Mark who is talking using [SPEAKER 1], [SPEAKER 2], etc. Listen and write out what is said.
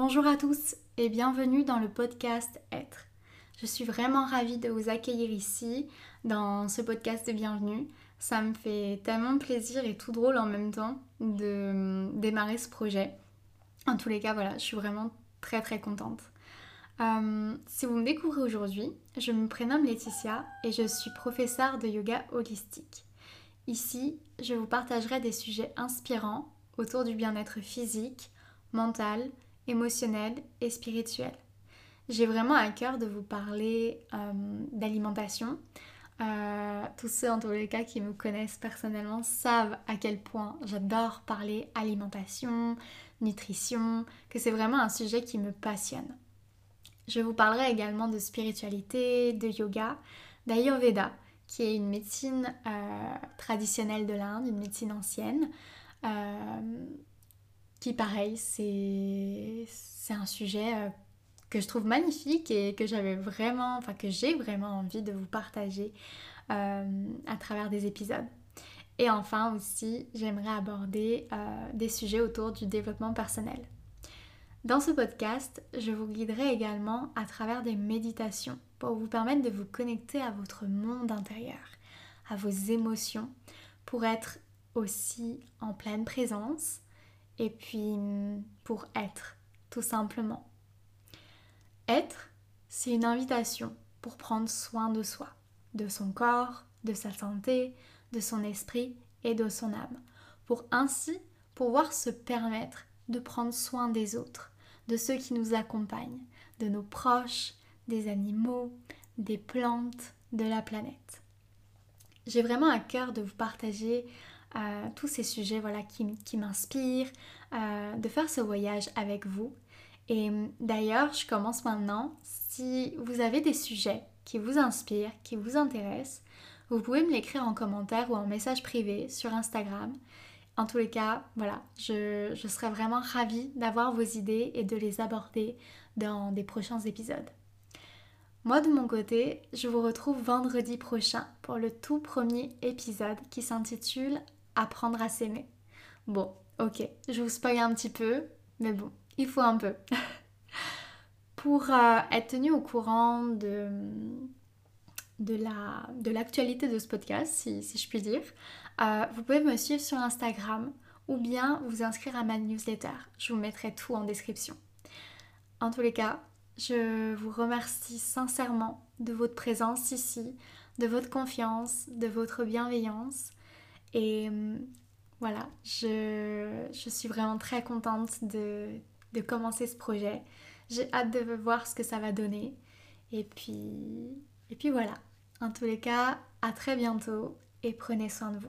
[SPEAKER 1] Bonjour à tous et bienvenue dans le podcast Être. Je suis vraiment ravie de vous accueillir ici dans ce podcast de bienvenue. Ça me fait tellement plaisir et tout drôle en même temps de démarrer ce projet. En tous les cas, voilà, je suis vraiment très très contente. Euh, si vous me découvrez aujourd'hui, je me prénomme Laetitia et je suis professeure de yoga holistique. Ici, je vous partagerai des sujets inspirants autour du bien-être physique, mental, émotionnel et spirituel. J'ai vraiment à cœur de vous parler euh, d'alimentation. Euh, tous ceux en tous les cas qui me connaissent personnellement savent à quel point j'adore parler alimentation, nutrition, que c'est vraiment un sujet qui me passionne. Je vous parlerai également de spiritualité, de yoga, d'Ayurveda, qui est une médecine euh, traditionnelle de l'Inde, une médecine ancienne, qui pareil, c'est un sujet euh, que je trouve magnifique et que j'avais vraiment, enfin que j'ai vraiment envie de vous partager euh, à travers des épisodes. Et enfin aussi, j'aimerais aborder euh, des sujets autour du développement personnel. Dans ce podcast, je vous guiderai également à travers des méditations pour vous permettre de vous connecter à votre monde intérieur, à vos émotions, pour être aussi en pleine présence, et puis pour être, tout simplement. Être, c'est une invitation pour prendre soin de soi, de son corps, de sa santé, de son esprit et de son âme, pour ainsi pouvoir se permettre de prendre soin des autres, de ceux qui nous accompagnent, de nos proches, des animaux, des plantes, de la planète. J'ai vraiment à cœur de vous partager tous ces sujets voilà, qui, m'inspirent, de faire ce voyage avec vous. Et d'ailleurs, je commence maintenant. Si vous avez des sujets qui vous inspirent, qui vous intéressent, vous pouvez me l'écrire en commentaire ou en message privé sur Instagram. En tous les cas, voilà, je serais vraiment ravie d'avoir vos idées et de les aborder dans des prochains épisodes. Moi de mon côté, je vous retrouve vendredi prochain pour le tout premier épisode qui s'intitule apprendre à s'aimer. Bon, ok, je vous spoil un petit peu, mais bon, il faut un peu. Pour euh, être tenu au courant de, de, la, de l'actualité de ce podcast, si, je puis dire, euh, vous pouvez me suivre sur Instagram ou bien vous inscrire à ma newsletter. Je vous mettrai tout en description. En tous les cas, je vous remercie sincèrement de votre présence ici, de votre confiance, de votre bienveillance. Et hum, voilà, je, suis vraiment très contente de, de commencer ce projet. J'ai hâte de voir ce que ça va donner. Et puis, et puis voilà. En tous les cas, à très bientôt et prenez soin de vous.